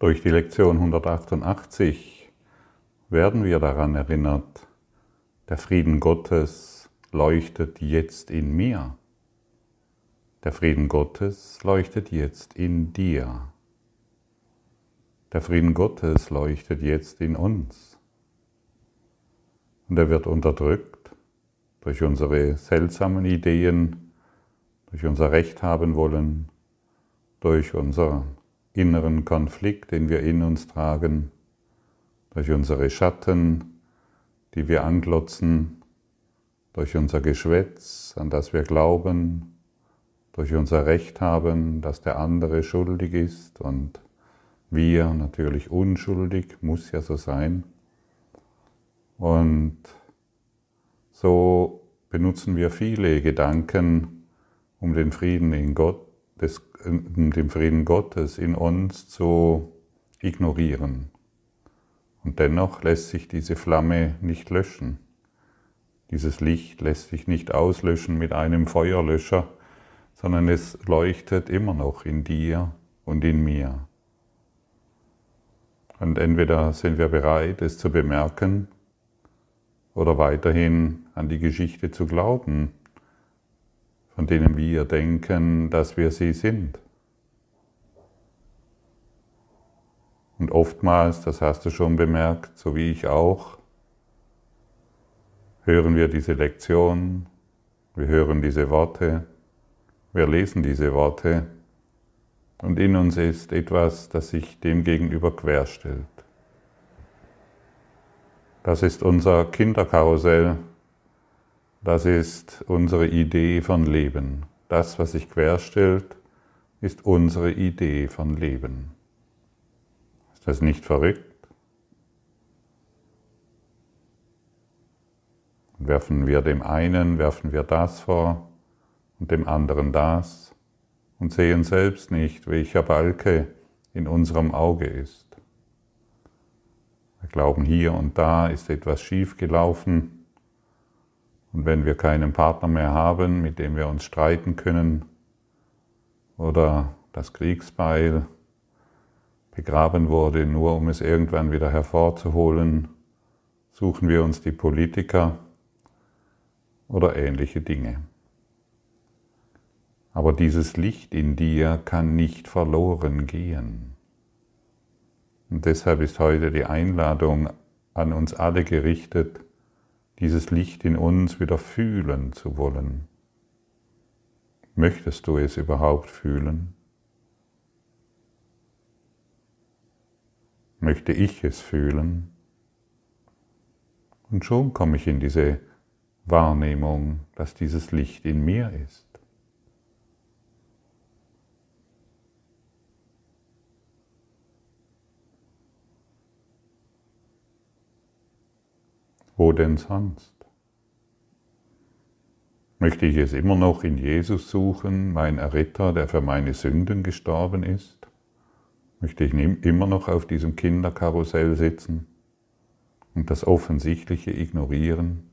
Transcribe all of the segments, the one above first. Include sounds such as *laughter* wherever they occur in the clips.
Durch die Lektion 188 werden wir daran erinnert, der Frieden Gottes leuchtet jetzt in mir. Der Frieden Gottes leuchtet jetzt in dir. Der Frieden Gottes leuchtet jetzt in uns. Und er wird unterdrückt durch unsere seltsamen Ideen, durch unser Recht haben wollen, durch unseren inneren Konflikt, den wir in uns tragen, durch unsere Schatten, die wir anglotzen, durch unser Geschwätz, an das wir glauben, durch unser Recht haben, dass der andere schuldig ist und wir natürlich unschuldig, muss ja so sein. Und so benutzen wir viele Gedanken, um den Frieden in Gott, des, den Frieden Gottes in uns zu ignorieren. Und dennoch lässt sich diese Flamme nicht löschen. Dieses Licht lässt sich nicht auslöschen mit einem Feuerlöscher, sondern es leuchtet immer noch in dir und in mir. Und entweder sind wir bereit, es zu bemerken oder weiterhin an die Geschichte zu glauben, von denen wir denken, dass wir sie sind. Und oftmals, das hast du schon bemerkt, so wie ich auch, hören wir diese Lektion, wir hören diese Worte, wir lesen diese Worte und in uns ist etwas, das sich dem gegenüber querstellt. Das ist unser Kinderkarussell, das ist unsere Idee von Leben. Das, was sich querstellt, ist unsere Idee von Leben. Ist das nicht verrückt? werfen wir dem einen, werfen wir das vor und dem anderen das und sehen selbst nicht, welcher Balke in unserem Auge ist. Wir glauben, hier und da ist etwas schief gelaufen und wenn wir keinen Partner mehr haben, mit dem wir uns streiten können oder das Kriegsbeil begraben wurde, nur um es irgendwann wieder hervorzuholen, suchen wir uns die Politiker oder ähnliche Dinge. Aber dieses Licht in dir kann nicht verloren gehen. Und deshalb ist heute die Einladung an uns alle gerichtet, dieses Licht in uns wieder fühlen zu wollen. Möchtest du es überhaupt fühlen? Möchte ich es fühlen? Und schon komme ich in diese Wahrnehmung, dass dieses Licht in mir ist. Wo denn sonst? Möchte ich es immer noch in Jesus suchen, mein Erretter, der für meine Sünden gestorben ist? Möchte ich immer noch auf diesem Kinderkarussell sitzen und das Offensichtliche ignorieren?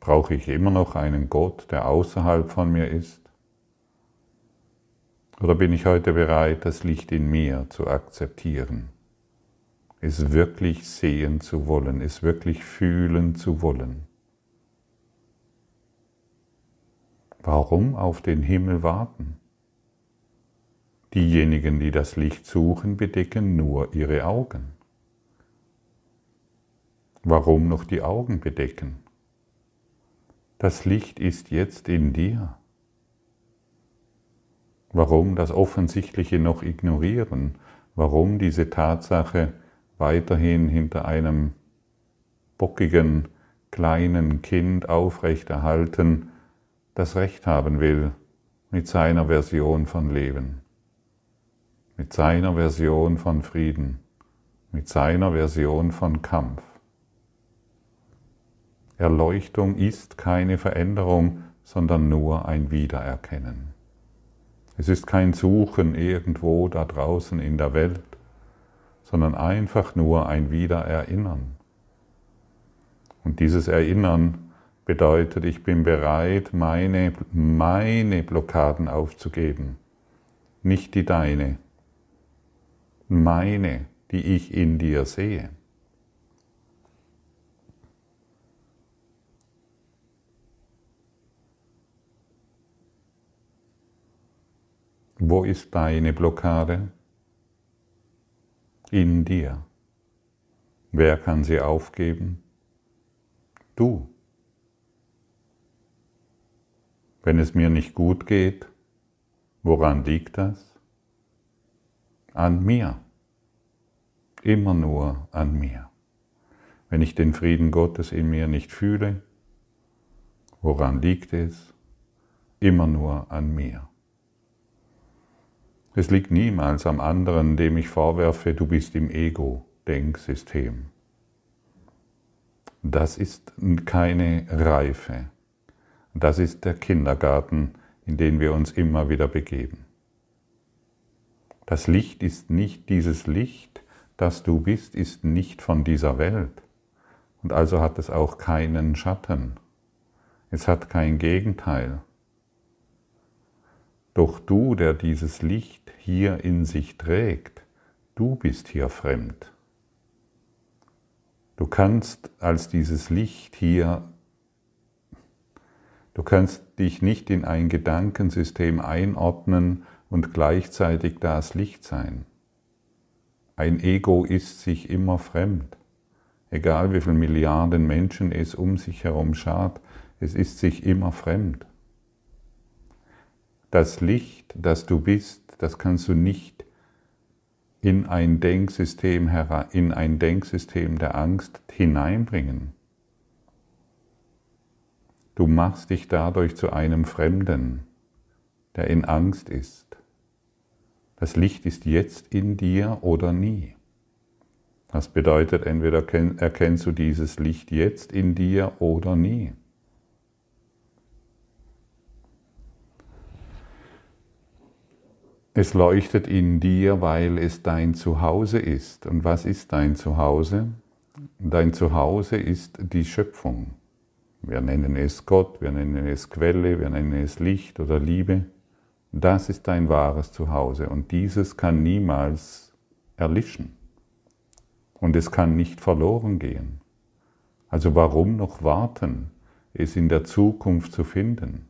Brauche ich immer noch einen Gott, der außerhalb von mir ist? Oder bin ich heute bereit, das Licht in mir zu akzeptieren? Es wirklich sehen zu wollen, es wirklich fühlen zu wollen. Warum auf den Himmel warten? Diejenigen, die das Licht suchen, bedecken nur ihre Augen. Warum noch die Augen bedecken? Das Licht ist jetzt in dir. Warum das Offensichtliche noch ignorieren? Warum diese Tatsache weiterhin hinter einem bockigen kleinen Kind aufrechterhalten, das Recht haben will mit seiner Version von Leben, mit seiner Version von Frieden, mit seiner Version von Kampf. Erleuchtung ist keine Veränderung, sondern nur ein Wiedererkennen. Es ist kein Suchen irgendwo da draußen in der Welt, sondern einfach nur ein Wiedererinnern. Und dieses Erinnern bedeutet, ich bin bereit, meine, meine Blockaden aufzugeben, nicht die deine. meine, die ich in dir sehe. Wo ist deine Blockade? In dir. Wer kann sie aufgeben? Du. Wenn es mir nicht gut geht, woran liegt das? An mir. Immer nur an mir. Wenn ich den Frieden Gottes in mir nicht fühle, woran liegt es? Immer nur an mir. Es liegt niemals am anderen, dem ich vorwerfe, du bist im Ego-Denksystem. Das ist keine Reife. Das ist der Kindergarten, in den wir uns immer wieder begeben. Das Licht ist nicht dieses Licht, das du bist, ist nicht von dieser Welt. Und also hat es auch keinen Schatten. Es hat kein Gegenteil. Doch du, der dieses Licht hier in sich trägt, du bist hier fremd. Du kannst als dieses Licht hier, du kannst dich nicht in ein Gedankensystem einordnen und gleichzeitig das Licht sein. Ein Ego ist sich immer fremd. Egal wie viele Milliarden Menschen es um sich herum schaut, es ist sich immer fremd. Das Licht, das du bist, das kannst du nicht in ein Denksystem, in ein Denksystem der Angst hineinbringen. Du machst dich dadurch zu einem Fremden, der in Angst ist. Das Licht ist jetzt in dir oder nie. Das bedeutet, entweder erkennst du dieses Licht jetzt in dir oder nie. Es leuchtet in dir, weil es dein Zuhause ist. Und was ist dein Zuhause? Dein Zuhause ist die Schöpfung. Wir nennen es Gott, wir nennen es Quelle, wir nennen es Licht oder Liebe. Das ist dein wahres Zuhause und dieses kann niemals erlischen. Und es kann nicht verloren gehen. Also warum noch warten, es in der Zukunft zu finden?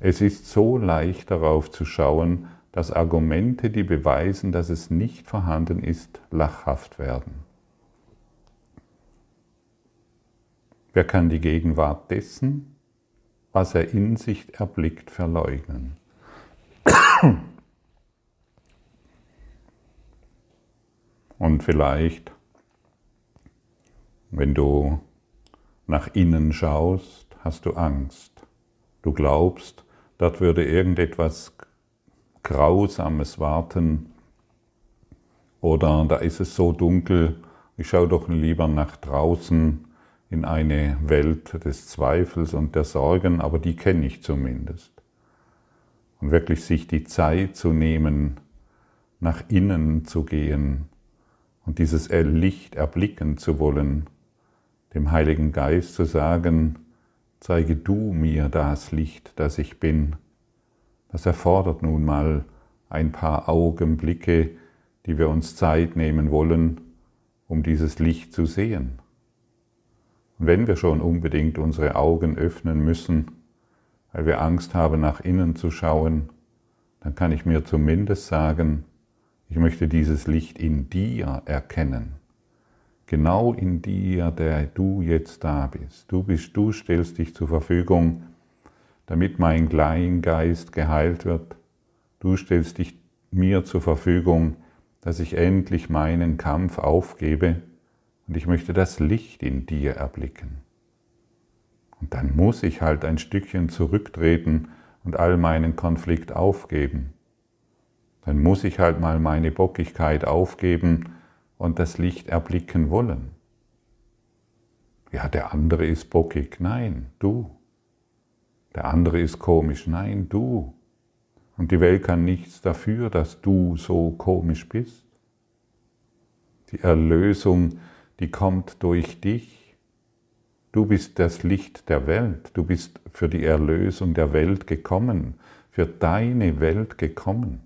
Es ist so leicht darauf zu schauen, dass Argumente, die beweisen, dass es nicht vorhanden ist, lachhaft werden. Wer kann die Gegenwart dessen, was er in sich erblickt, verleugnen? Und vielleicht, wenn du nach innen schaust, hast du Angst. Du glaubst, dort würde irgendetwas Grausames warten oder da ist es so dunkel, ich schaue doch lieber nach draußen in eine Welt des Zweifels und der Sorgen, aber die kenne ich zumindest. Und wirklich sich die Zeit zu nehmen, nach innen zu gehen und dieses Licht erblicken zu wollen, dem Heiligen Geist zu sagen, zeige du mir das Licht, das ich bin. Das erfordert nun mal ein paar Augenblicke, die wir uns Zeit nehmen wollen, um dieses Licht zu sehen. Und wenn wir schon unbedingt unsere Augen öffnen müssen, weil wir Angst haben, nach innen zu schauen, dann kann ich mir zumindest sagen, ich möchte dieses Licht in dir erkennen genau in dir, der du jetzt da bist. Du bist, du stellst dich zur Verfügung, damit mein Kleingeist geheilt wird. Du stellst dich mir zur Verfügung, dass ich endlich meinen Kampf aufgebe und ich möchte das Licht in dir erblicken. Und dann muss ich halt ein Stückchen zurücktreten und all meinen Konflikt aufgeben. Dann muss ich halt mal meine Bockigkeit aufgeben und das Licht erblicken wollen. Ja, der andere ist bockig. Nein, du. Der andere ist komisch. Nein, du. Und die Welt kann nichts dafür, dass du so komisch bist. Die Erlösung, die kommt durch dich. Du bist das Licht der Welt. Du bist für die Erlösung der Welt gekommen, für deine Welt gekommen.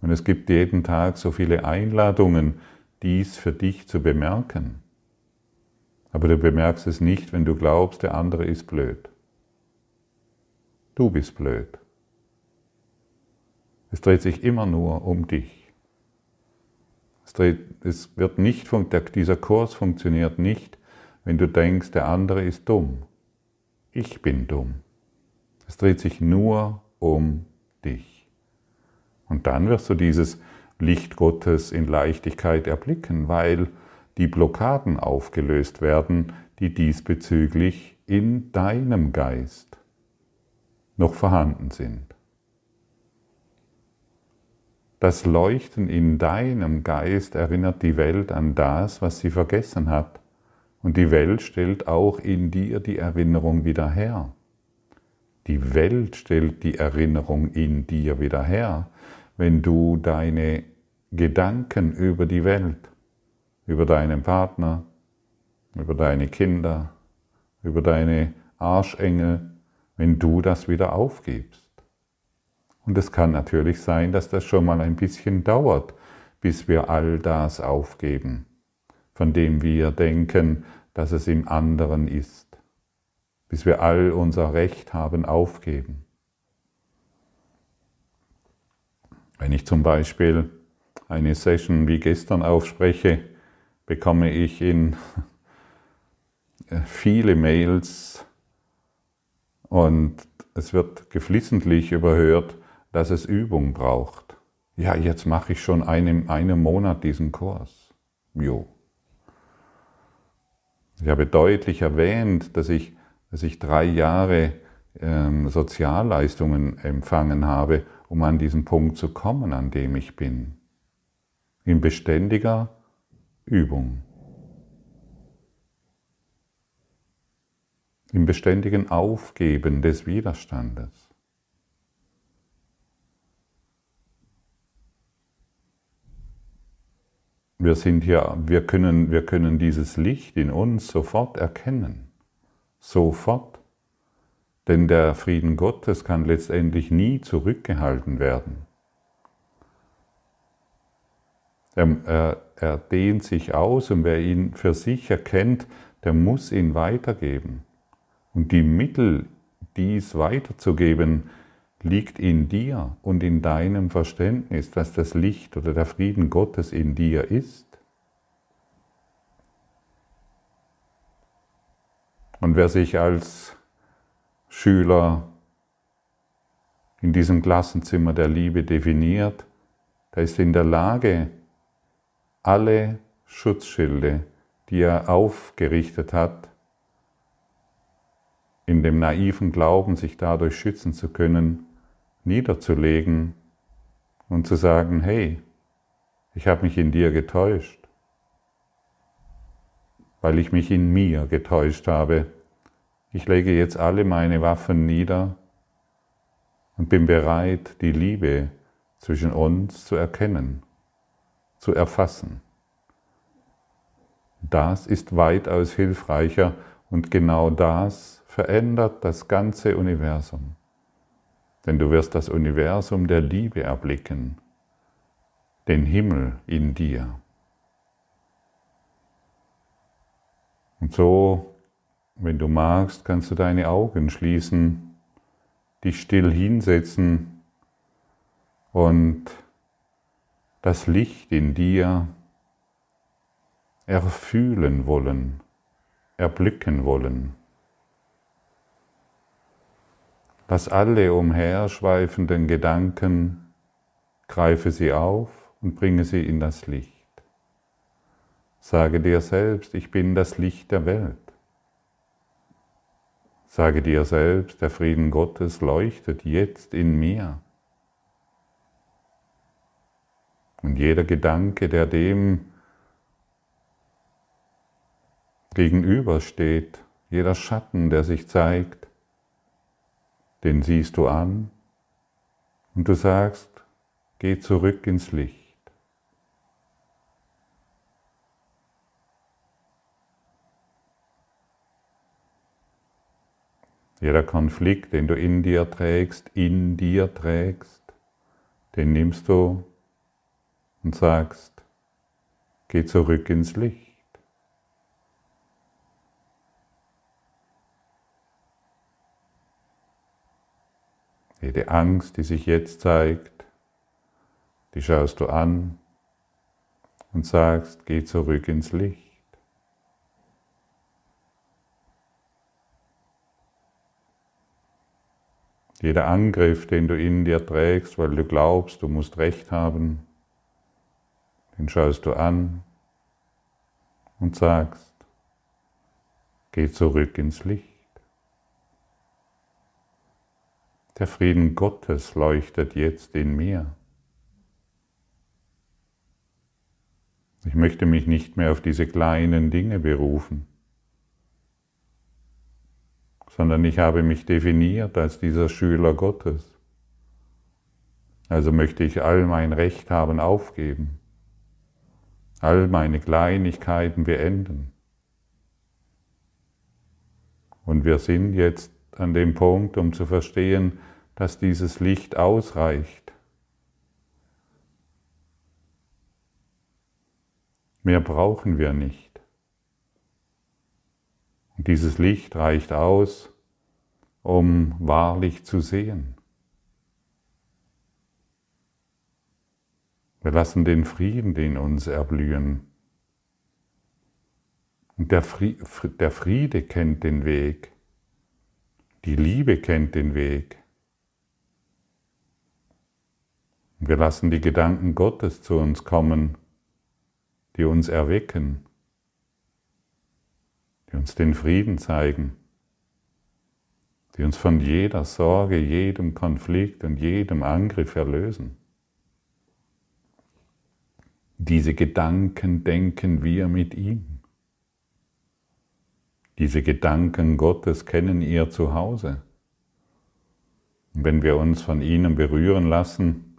Und es gibt jeden Tag so viele Einladungen, dies für dich zu bemerken. Aber du bemerkst es nicht, wenn du glaubst, der andere ist blöd. Du bist blöd. Es dreht sich immer nur um dich. Es, dreht, es wird nicht, dieser Kurs funktioniert nicht, wenn du denkst, der andere ist dumm. Ich bin dumm. Es dreht sich nur um dich. Und dann wirst du dieses Licht Gottes in Leichtigkeit erblicken, weil die Blockaden aufgelöst werden, die diesbezüglich in deinem Geist noch vorhanden sind. Das Leuchten in deinem Geist erinnert die Welt an das, was sie vergessen hat. Und die Welt stellt auch in dir die Erinnerung wieder her. Die Welt stellt die Erinnerung in dir wieder her, wenn du deine Gedanken über die Welt, über deinen Partner, über deine Kinder, über deine Arschengel, wenn du das wieder aufgibst. Und es kann natürlich sein, dass das schon mal ein bisschen dauert, bis wir all das aufgeben, von dem wir denken, dass es im anderen ist bis wir all unser Recht haben aufgeben. Wenn ich zum Beispiel eine Session wie gestern aufspreche, bekomme ich in *laughs* viele Mails und es wird geflissentlich überhört, dass es Übung braucht. Ja, jetzt mache ich schon einen, einen Monat diesen Kurs. Jo. Ich habe deutlich erwähnt, dass ich dass ich drei Jahre ähm, Sozialleistungen empfangen habe, um an diesen Punkt zu kommen, an dem ich bin. In beständiger Übung. Im beständigen Aufgeben des Widerstandes. Wir sind hier, wir können, wir können dieses Licht in uns sofort erkennen sofort. Denn der Frieden Gottes kann letztendlich nie zurückgehalten werden. Er, er, er, dehnt sich aus und wer ihn für sich erkennt, der muss ihn weitergeben. Und die Mittel, dies weiterzugeben, liegt in dir und in deinem Verständnis, dass das Licht oder der Frieden Gottes in dir ist. Und wer sich als Schüler in diesem Klassenzimmer der Liebe definiert, der ist in der Lage, alle Schutzschilde, die er aufgerichtet hat, in dem naiven Glauben, sich dadurch schützen zu können, niederzulegen und zu sagen, hey, ich habe mich in dir getäuscht weil ich mich in mir getäuscht habe. Ich lege jetzt alle meine Waffen nieder und bin bereit, die Liebe zwischen uns zu erkennen, zu erfassen. Das ist weitaus hilfreicher und genau das verändert das ganze Universum. Denn du wirst das Universum der Liebe erblicken, den Himmel in dir. Und so, wenn du magst, kannst du deine Augen schließen, dich still hinsetzen und das Licht in dir erfühlen wollen, erblicken wollen. Lass alle umherschweifenden Gedanken, greife sie auf und bringe sie in das Licht. Sage dir selbst, ich bin das Licht der Welt. Sage dir selbst, der Frieden Gottes leuchtet jetzt in mir. Und jeder Gedanke, der dem gegenübersteht, jeder Schatten, der sich zeigt, den siehst du an und du sagst, geh zurück ins Licht. Jeder Konflikt, den du in dir trägst, in dir trägst, den nimmst du und sagst, geh zurück ins Licht. Jede Angst, die sich jetzt zeigt, die schaust du an und sagst, geh zurück ins Licht. Jeder Angriff, den du in dir trägst, weil du glaubst, du musst Recht haben, den schaust du an und sagst, geh zurück ins Licht. Der Frieden Gottes leuchtet jetzt in mir. Ich möchte mich nicht mehr auf diese kleinen Dinge berufen sondern ich habe mich definiert als dieser Schüler Gottes. Also möchte ich all mein Recht haben aufgeben, all meine Kleinigkeiten beenden. Und wir sind jetzt an dem Punkt, um zu verstehen, dass dieses Licht ausreicht. Mehr brauchen wir nicht. Und dieses Licht reicht aus, um wahrlich zu sehen. Wir lassen den Frieden in uns erblühen. Und der, Friede kennt den Weg. Die Liebe kennt den Weg. Wir lassen die Gedanken Gottes zu uns kommen, die uns erwecken die uns den Frieden zeigen, die uns von jeder Sorge, jedem Konflikt und jedem Angriff erlösen. Diese Gedanken denken wir mit ihm. Diese Gedanken Gottes kennen ihr zu Hause. Und wenn wir uns von ihnen berühren lassen,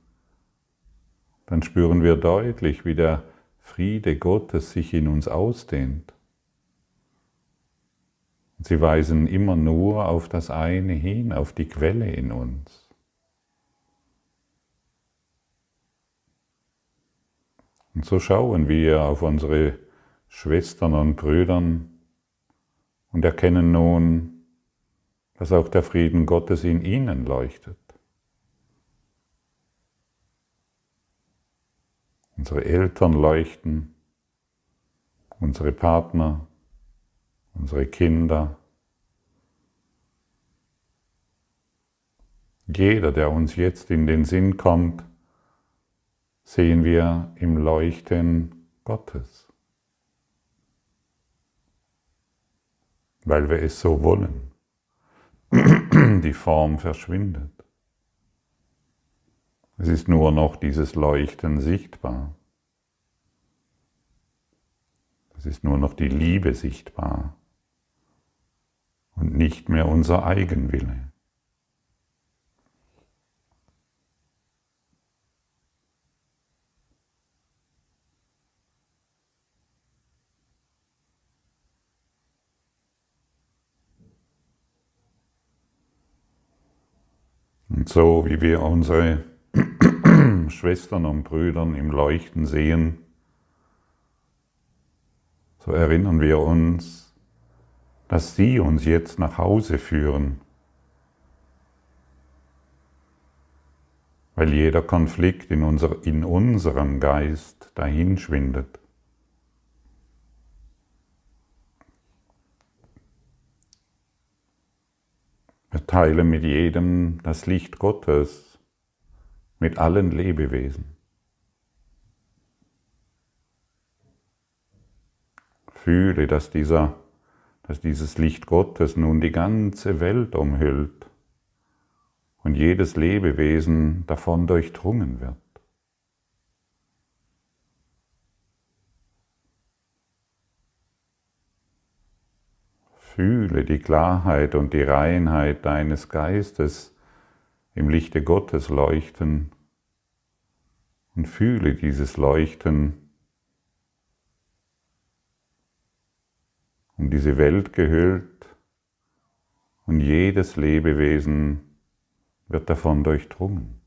dann spüren wir deutlich, wie der Friede Gottes sich in uns ausdehnt. Sie weisen immer nur auf das eine hin, auf die Quelle in uns. Und so schauen wir auf unsere Schwestern und Brüdern und erkennen nun, dass auch der Frieden Gottes in ihnen leuchtet. Unsere Eltern leuchten, unsere Partner, unsere Kinder, jeder, der uns jetzt in den Sinn kommt, sehen wir im Leuchten Gottes, weil wir es so wollen. *clears throat* Die Form verschwindet. Es ist nur noch dieses Leuchten sichtbar. Es ist nur noch die Liebe sichtbar und nicht mehr unser Eigenwille. Und so wie wir unsere *clears throat* Schwestern und Brüder im Leuchten sehen, so erinnern wir uns, dass sie uns jetzt nach Hause führen. Weil jeder Konflikt in, unser, in unserem Geist dahinschwindet. Wir teilen mit jedem das Licht Gottes, mit allen Lebewesen. Fühle, dass dieser dass dieses Licht Gottes nun die ganze Welt umhüllt und jedes Lebewesen davon durchdrungen wird. Fühle die Klarheit und die Reinheit deines Geistes im Lichte Gottes leuchten und fühle dieses Leuchten um diese Welt gehüllt und jedes Lebewesen wird davon durchdrungen.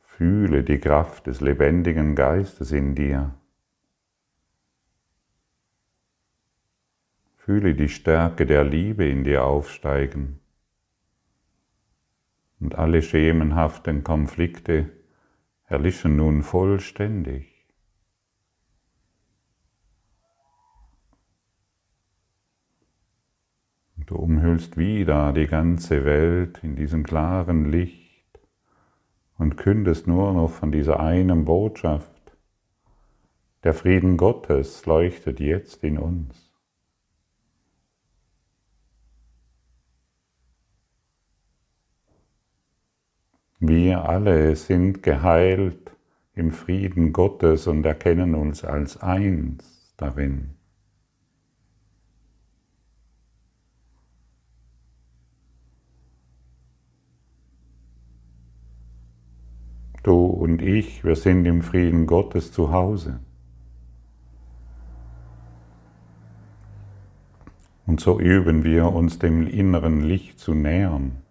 Fühle die Kraft des lebendigen Geistes in dir. Fühle die Stärke der Liebe in dir aufsteigen und alle schemenhaften Konflikte erlischen nun vollständig. Du umhüllst wieder die ganze Welt in diesem klaren Licht und kündest nur noch von dieser einen Botschaft. Der Frieden Gottes leuchtet jetzt in uns. Wir alle sind geheilt im Frieden Gottes und erkennen uns als eins darin. Du und ich, wir sind im Frieden Gottes zu Hause. Und so üben wir uns dem inneren Licht zu nähern.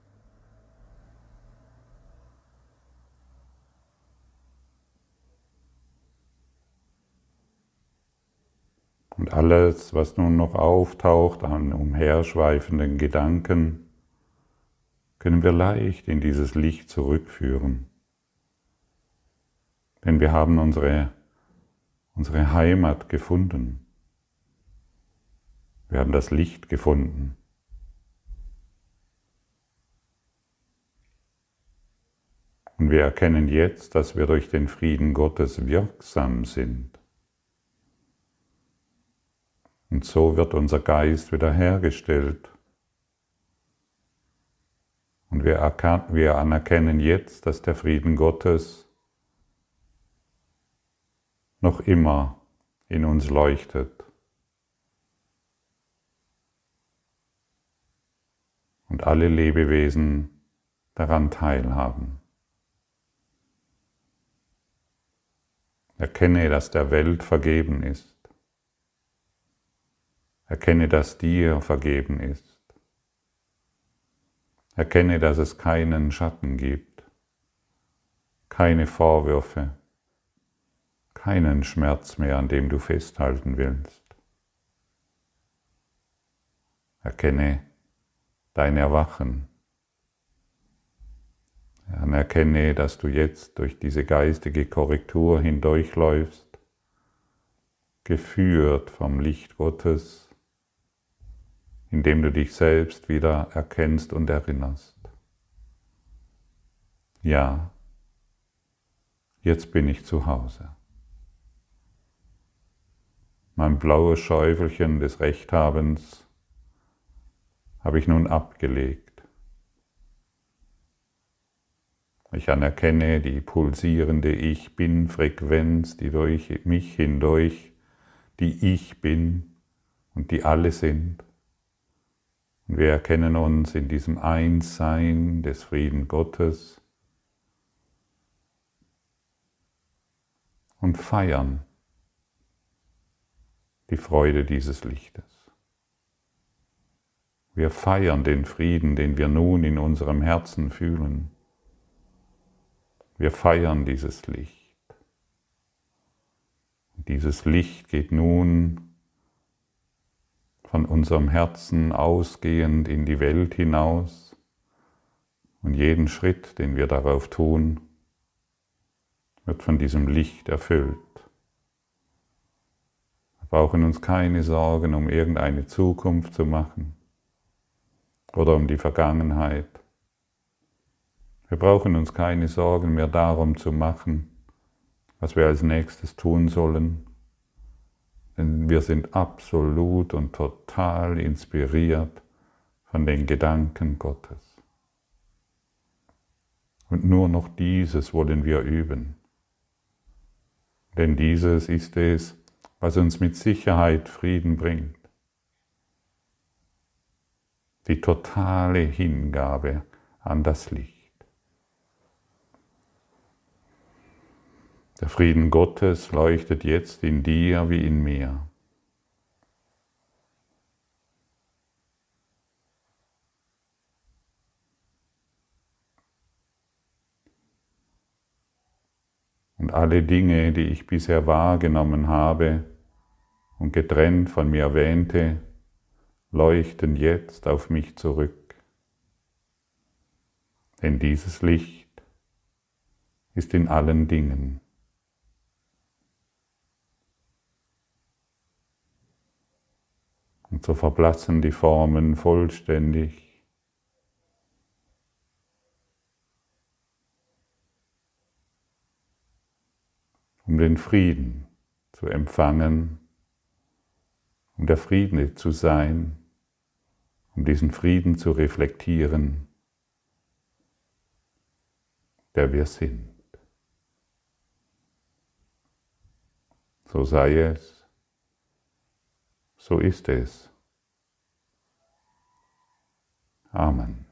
Und alles, was nun noch auftaucht an umherschweifenden Gedanken, können wir leicht in dieses Licht zurückführen. Denn wir haben unsere, unsere Heimat gefunden. Wir haben das Licht gefunden. Und wir erkennen jetzt, dass wir durch den Frieden Gottes wirksam sind. Und so wird unser Geist wiederhergestellt. Und wir, anerkennen jetzt, dass der Frieden Gottes noch immer in uns leuchtet. Und alle Lebewesen daran teilhaben. Erkenne, dass der Welt vergeben ist. Erkenne, dass dir vergeben ist. Erkenne, dass es keinen Schatten gibt, keine Vorwürfe, keinen Schmerz mehr, an dem du festhalten willst. Erkenne dein Erwachen. Anerkenne, dass du jetzt durch diese geistige Korrektur hindurchläufst, geführt vom Licht Gottes, indem du dich selbst wieder erkennst und erinnerst. Ja, jetzt bin ich zu Hause mein blaues Schäufelchen des Rechthabens habe ich nun abgelegt. Ich anerkenne die pulsierende Ich Bin-Frequenz, die durch mich hindurch die Ich Bin und die alle sind. Und wir erkennen uns in diesem Einssein des Frieden Gottes und feiern die Freude dieses Lichtes. Wir feiern den Frieden, den wir nun in unserem Herzen fühlen. Wir feiern dieses Licht. Dieses Licht geht nun von unserem Herzen ausgehend in die Welt hinaus und jeden Schritt, den wir darauf tun, wird von diesem Licht erfüllt brauchen uns keine Sorgen um irgendeine Zukunft zu machen oder um die Vergangenheit. Wir brauchen uns keine Sorgen mehr darum zu machen, was wir als nächstes tun sollen, denn wir sind absolut und total inspiriert von den Gedanken Gottes. Und nur noch dieses wollen wir üben. Denn dieses ist es, was uns mit Sicherheit Frieden bringt. Die totale Hingabe an das Licht. Der Frieden Gottes leuchtet jetzt in dir wie in mir. Und alle Dinge, die ich bisher wahrgenommen habe und getrennt von mir wähnte, leuchten jetzt auf mich zurück. Denn dieses Licht ist in allen Dingen. Und so verblassen die Formen vollständig. um den Frieden zu empfangen, um der Frieden zu sein, um diesen Frieden zu reflektieren, der wir sind. So sei es, so ist es. Amen.